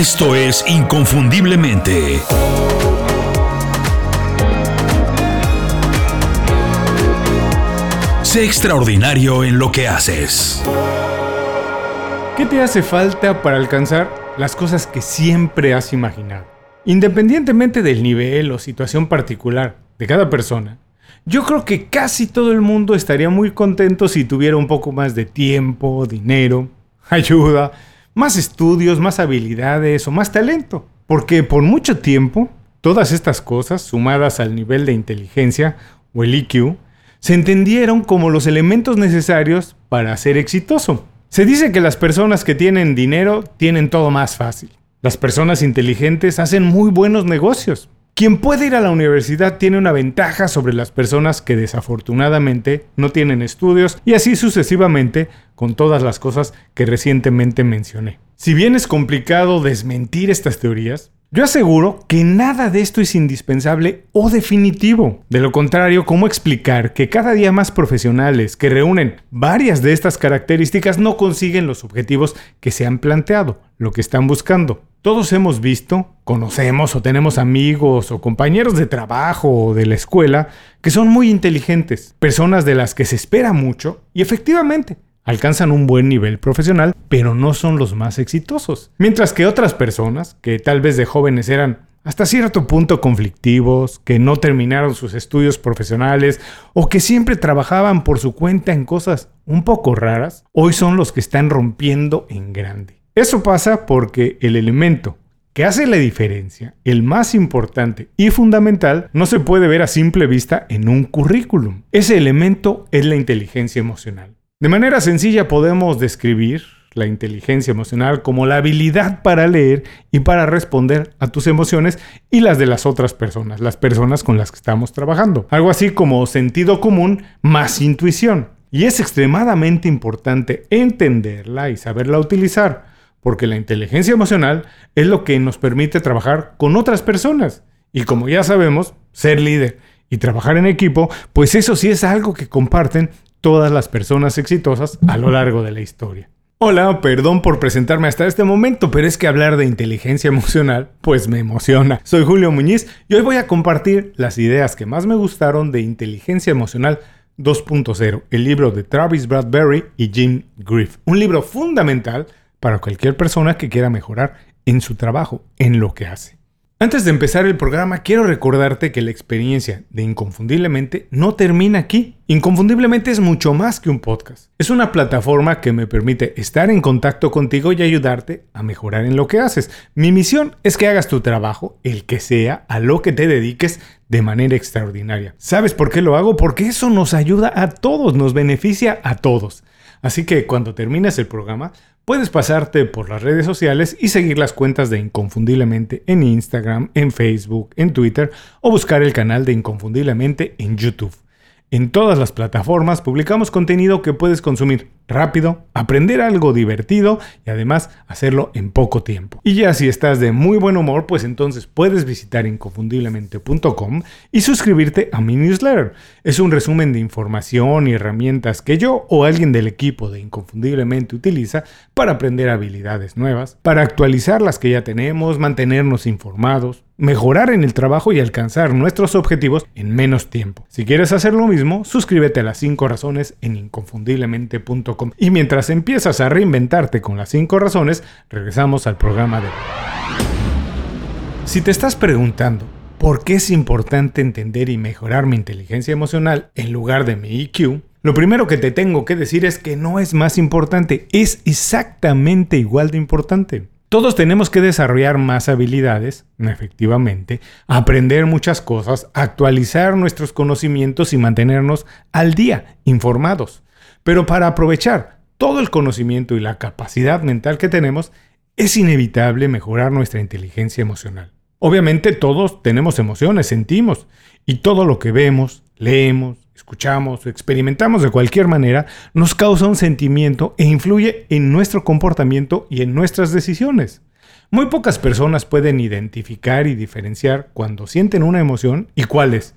Esto es Inconfundiblemente. Sé extraordinario en lo que haces. ¿Qué te hace falta para alcanzar las cosas que siempre has imaginado? Independientemente del nivel o situación particular de cada persona, yo creo que casi todo el mundo estaría muy contento si tuviera un poco más de tiempo, dinero, ayuda, más estudios, más habilidades o más talento. Porque por mucho tiempo, todas estas cosas, sumadas al nivel de inteligencia o el IQ, se entendieron como los elementos necesarios para ser exitoso. Se dice que las personas que tienen dinero tienen todo más fácil. Las personas inteligentes hacen muy buenos negocios. Quien puede ir a la universidad tiene una ventaja sobre las personas que desafortunadamente no tienen estudios y así sucesivamente con todas las cosas que recientemente mencioné. Si bien es complicado desmentir estas teorías, yo aseguro que nada de esto es indispensable o definitivo. De lo contrario, ¿cómo explicar que cada día más profesionales que reúnen varias de estas características no consiguen los objetivos que se han planteado, lo que están buscando? Todos hemos visto, conocemos o tenemos amigos o compañeros de trabajo o de la escuela que son muy inteligentes, personas de las que se espera mucho y efectivamente alcanzan un buen nivel profesional, pero no son los más exitosos. Mientras que otras personas, que tal vez de jóvenes eran hasta cierto punto conflictivos, que no terminaron sus estudios profesionales o que siempre trabajaban por su cuenta en cosas un poco raras, hoy son los que están rompiendo en grande. Eso pasa porque el elemento que hace la diferencia, el más importante y fundamental, no se puede ver a simple vista en un currículum. Ese elemento es la inteligencia emocional. De manera sencilla podemos describir la inteligencia emocional como la habilidad para leer y para responder a tus emociones y las de las otras personas, las personas con las que estamos trabajando. Algo así como sentido común más intuición. Y es extremadamente importante entenderla y saberla utilizar porque la inteligencia emocional es lo que nos permite trabajar con otras personas. Y como ya sabemos, ser líder y trabajar en equipo, pues eso sí es algo que comparten todas las personas exitosas a lo largo de la historia. Hola, perdón por presentarme hasta este momento, pero es que hablar de inteligencia emocional pues me emociona. Soy Julio Muñiz y hoy voy a compartir las ideas que más me gustaron de inteligencia emocional 2.0, el libro de Travis Bradbury y Jim Griff. Un libro fundamental para cualquier persona que quiera mejorar en su trabajo, en lo que hace. Antes de empezar el programa, quiero recordarte que la experiencia de Inconfundiblemente no termina aquí. Inconfundiblemente es mucho más que un podcast. Es una plataforma que me permite estar en contacto contigo y ayudarte a mejorar en lo que haces. Mi misión es que hagas tu trabajo, el que sea, a lo que te dediques de manera extraordinaria. ¿Sabes por qué lo hago? Porque eso nos ayuda a todos, nos beneficia a todos. Así que cuando termines el programa, Puedes pasarte por las redes sociales y seguir las cuentas de Inconfundiblemente en Instagram, en Facebook, en Twitter o buscar el canal de Inconfundiblemente en YouTube. En todas las plataformas publicamos contenido que puedes consumir rápido, aprender algo divertido y además hacerlo en poco tiempo. Y ya si estás de muy buen humor, pues entonces puedes visitar inconfundiblemente.com y suscribirte a mi newsletter. Es un resumen de información y herramientas que yo o alguien del equipo de Inconfundiblemente utiliza para aprender habilidades nuevas, para actualizar las que ya tenemos, mantenernos informados, mejorar en el trabajo y alcanzar nuestros objetivos en menos tiempo. Si quieres hacer lo mismo, suscríbete a las 5 razones en inconfundiblemente.com y mientras empiezas a reinventarte con las 5 razones, regresamos al programa de. Si te estás preguntando por qué es importante entender y mejorar mi inteligencia emocional en lugar de mi IQ, lo primero que te tengo que decir es que no es más importante, es exactamente igual de importante. Todos tenemos que desarrollar más habilidades, efectivamente, aprender muchas cosas, actualizar nuestros conocimientos y mantenernos al día, informados. Pero para aprovechar todo el conocimiento y la capacidad mental que tenemos, es inevitable mejorar nuestra inteligencia emocional. Obviamente todos tenemos emociones, sentimos, y todo lo que vemos, leemos, escuchamos o experimentamos de cualquier manera nos causa un sentimiento e influye en nuestro comportamiento y en nuestras decisiones. Muy pocas personas pueden identificar y diferenciar cuando sienten una emoción y cuáles.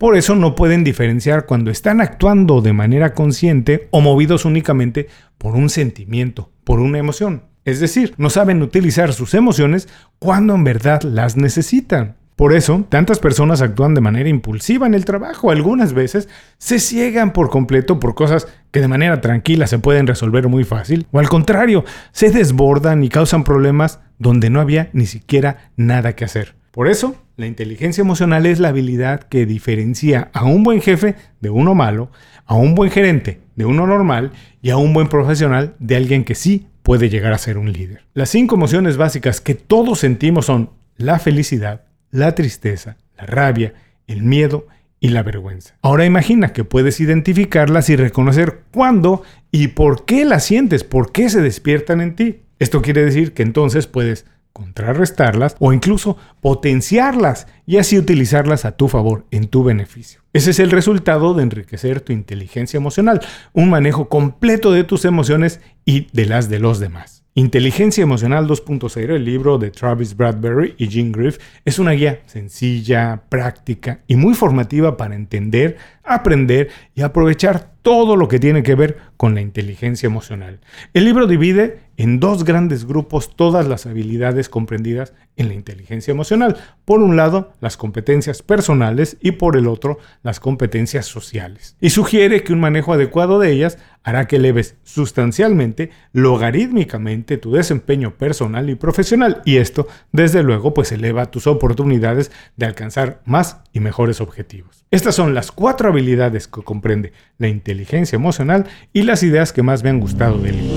Por eso no pueden diferenciar cuando están actuando de manera consciente o movidos únicamente por un sentimiento, por una emoción. Es decir, no saben utilizar sus emociones cuando en verdad las necesitan. Por eso, tantas personas actúan de manera impulsiva en el trabajo. Algunas veces se ciegan por completo por cosas que de manera tranquila se pueden resolver muy fácil. O al contrario, se desbordan y causan problemas donde no había ni siquiera nada que hacer. Por eso, la inteligencia emocional es la habilidad que diferencia a un buen jefe de uno malo, a un buen gerente de uno normal y a un buen profesional de alguien que sí puede llegar a ser un líder. Las cinco emociones básicas que todos sentimos son la felicidad, la tristeza, la rabia, el miedo y la vergüenza. Ahora imagina que puedes identificarlas y reconocer cuándo y por qué las sientes, por qué se despiertan en ti. Esto quiere decir que entonces puedes contrarrestarlas o incluso potenciarlas y así utilizarlas a tu favor, en tu beneficio. Ese es el resultado de enriquecer tu inteligencia emocional, un manejo completo de tus emociones y de las de los demás. Inteligencia Emocional 2.0, el libro de Travis Bradbury y Jim Griff, es una guía sencilla, práctica y muy formativa para entender, aprender y aprovechar todo lo que tiene que ver con la inteligencia emocional. El libro divide en dos grandes grupos todas las habilidades comprendidas en la inteligencia emocional. Por un lado, las competencias personales y por el otro, las competencias sociales. Y sugiere que un manejo adecuado de ellas hará que eleves sustancialmente, logarítmicamente, tu desempeño personal y profesional. Y esto, desde luego, pues eleva tus oportunidades de alcanzar más y mejores objetivos. Estas son las cuatro habilidades que comprende la inteligencia emocional y las ideas que más me han gustado del libro.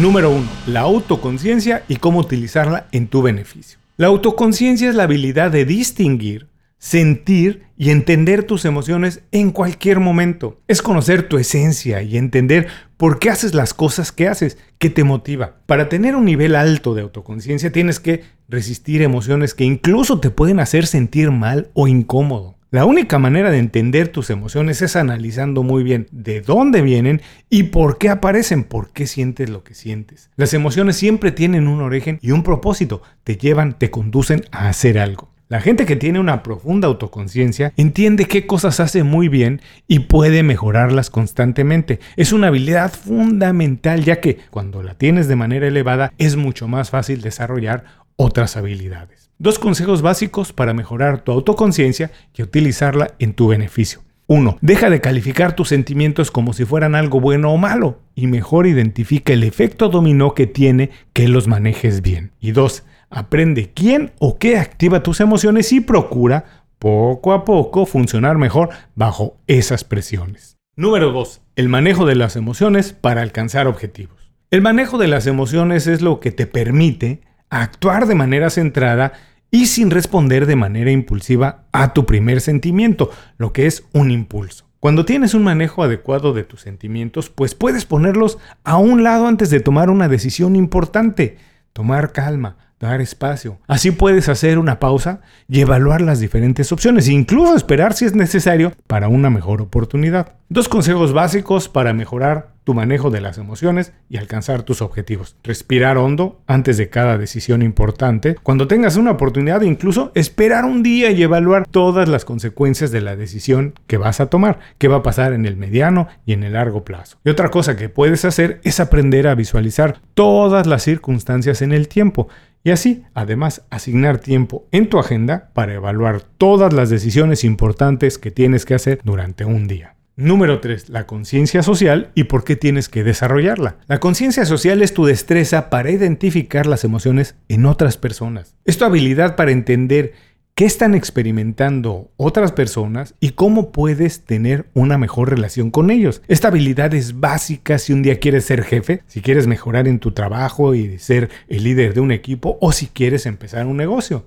Número 1. La autoconciencia y cómo utilizarla en tu beneficio. La autoconciencia es la habilidad de distinguir sentir y entender tus emociones en cualquier momento. Es conocer tu esencia y entender por qué haces las cosas que haces, qué te motiva. Para tener un nivel alto de autoconciencia tienes que resistir emociones que incluso te pueden hacer sentir mal o incómodo. La única manera de entender tus emociones es analizando muy bien de dónde vienen y por qué aparecen, por qué sientes lo que sientes. Las emociones siempre tienen un origen y un propósito, te llevan, te conducen a hacer algo. La gente que tiene una profunda autoconciencia entiende qué cosas hace muy bien y puede mejorarlas constantemente. Es una habilidad fundamental ya que cuando la tienes de manera elevada es mucho más fácil desarrollar otras habilidades. Dos consejos básicos para mejorar tu autoconciencia y utilizarla en tu beneficio. 1. Deja de calificar tus sentimientos como si fueran algo bueno o malo y mejor identifica el efecto dominó que tiene que los manejes bien. Y 2. Aprende quién o qué activa tus emociones y procura poco a poco funcionar mejor bajo esas presiones. Número 2. El manejo de las emociones para alcanzar objetivos. El manejo de las emociones es lo que te permite actuar de manera centrada y sin responder de manera impulsiva a tu primer sentimiento, lo que es un impulso. Cuando tienes un manejo adecuado de tus sentimientos, pues puedes ponerlos a un lado antes de tomar una decisión importante. Tomar calma, dar espacio. Así puedes hacer una pausa y evaluar las diferentes opciones, incluso esperar si es necesario para una mejor oportunidad. Dos consejos básicos para mejorar tu manejo de las emociones y alcanzar tus objetivos. Respirar hondo antes de cada decisión importante. Cuando tengas una oportunidad, incluso esperar un día y evaluar todas las consecuencias de la decisión que vas a tomar, qué va a pasar en el mediano y en el largo plazo. Y otra cosa que puedes hacer es aprender a visualizar todas las circunstancias en el tiempo y así, además, asignar tiempo en tu agenda para evaluar todas las decisiones importantes que tienes que hacer durante un día. Número 3. La conciencia social y por qué tienes que desarrollarla. La conciencia social es tu destreza para identificar las emociones en otras personas. Es tu habilidad para entender qué están experimentando otras personas y cómo puedes tener una mejor relación con ellos. Esta habilidad es básica si un día quieres ser jefe, si quieres mejorar en tu trabajo y ser el líder de un equipo o si quieres empezar un negocio,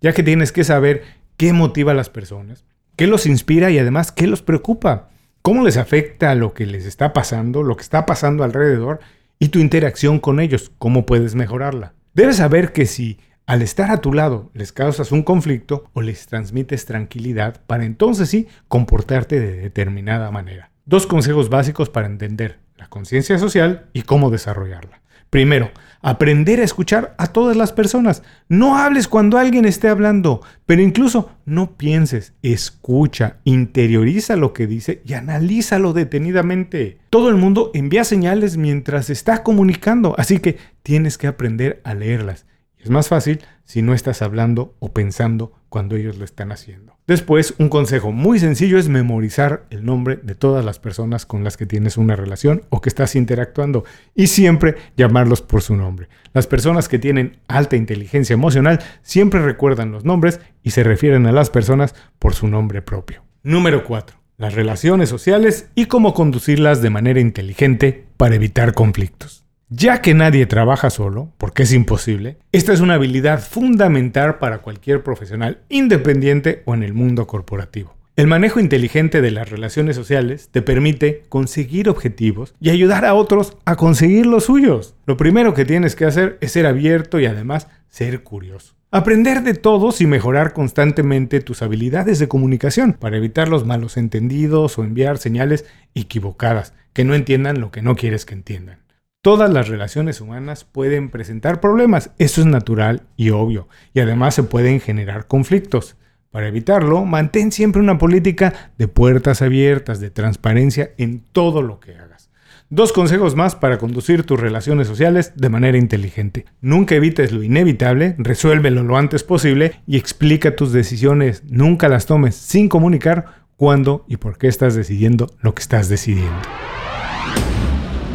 ya que tienes que saber qué motiva a las personas, qué los inspira y además qué los preocupa, cómo les afecta lo que les está pasando, lo que está pasando alrededor y tu interacción con ellos, cómo puedes mejorarla. Debes saber que si al estar a tu lado les causas un conflicto o les transmites tranquilidad para entonces sí comportarte de determinada manera. Dos consejos básicos para entender la conciencia social y cómo desarrollarla. Primero, aprender a escuchar a todas las personas. No hables cuando alguien esté hablando, pero incluso no pienses, escucha, interioriza lo que dice y analízalo detenidamente. Todo el mundo envía señales mientras está comunicando, así que tienes que aprender a leerlas. Es más fácil si no estás hablando o pensando cuando ellos lo están haciendo. Después, un consejo muy sencillo es memorizar el nombre de todas las personas con las que tienes una relación o que estás interactuando y siempre llamarlos por su nombre. Las personas que tienen alta inteligencia emocional siempre recuerdan los nombres y se refieren a las personas por su nombre propio. Número 4. Las relaciones sociales y cómo conducirlas de manera inteligente para evitar conflictos. Ya que nadie trabaja solo, porque es imposible, esta es una habilidad fundamental para cualquier profesional independiente o en el mundo corporativo. El manejo inteligente de las relaciones sociales te permite conseguir objetivos y ayudar a otros a conseguir los suyos. Lo primero que tienes que hacer es ser abierto y además ser curioso. Aprender de todos y mejorar constantemente tus habilidades de comunicación para evitar los malos entendidos o enviar señales equivocadas que no entiendan lo que no quieres que entiendan. Todas las relaciones humanas pueden presentar problemas, eso es natural y obvio, y además se pueden generar conflictos. Para evitarlo, mantén siempre una política de puertas abiertas, de transparencia en todo lo que hagas. Dos consejos más para conducir tus relaciones sociales de manera inteligente. Nunca evites lo inevitable, resuélvelo lo antes posible y explica tus decisiones. Nunca las tomes sin comunicar cuándo y por qué estás decidiendo lo que estás decidiendo.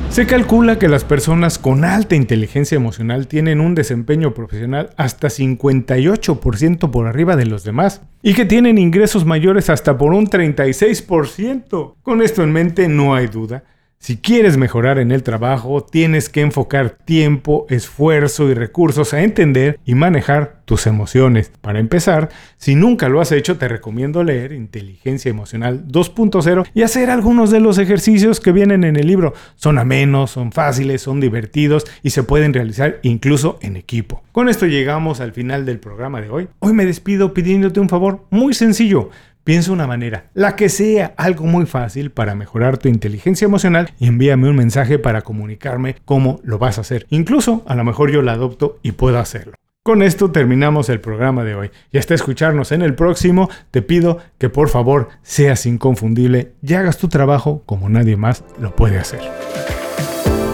Se calcula que las personas con alta inteligencia emocional tienen un desempeño profesional hasta 58% por arriba de los demás y que tienen ingresos mayores hasta por un 36%. Con esto en mente no hay duda si quieres mejorar en el trabajo, tienes que enfocar tiempo, esfuerzo y recursos a entender y manejar tus emociones. Para empezar, si nunca lo has hecho, te recomiendo leer Inteligencia Emocional 2.0 y hacer algunos de los ejercicios que vienen en el libro. Son amenos, son fáciles, son divertidos y se pueden realizar incluso en equipo. Con esto llegamos al final del programa de hoy. Hoy me despido pidiéndote un favor muy sencillo. Piensa una manera, la que sea, algo muy fácil para mejorar tu inteligencia emocional y envíame un mensaje para comunicarme cómo lo vas a hacer. Incluso a lo mejor yo la adopto y puedo hacerlo. Con esto terminamos el programa de hoy y hasta escucharnos en el próximo te pido que por favor seas inconfundible y hagas tu trabajo como nadie más lo puede hacer.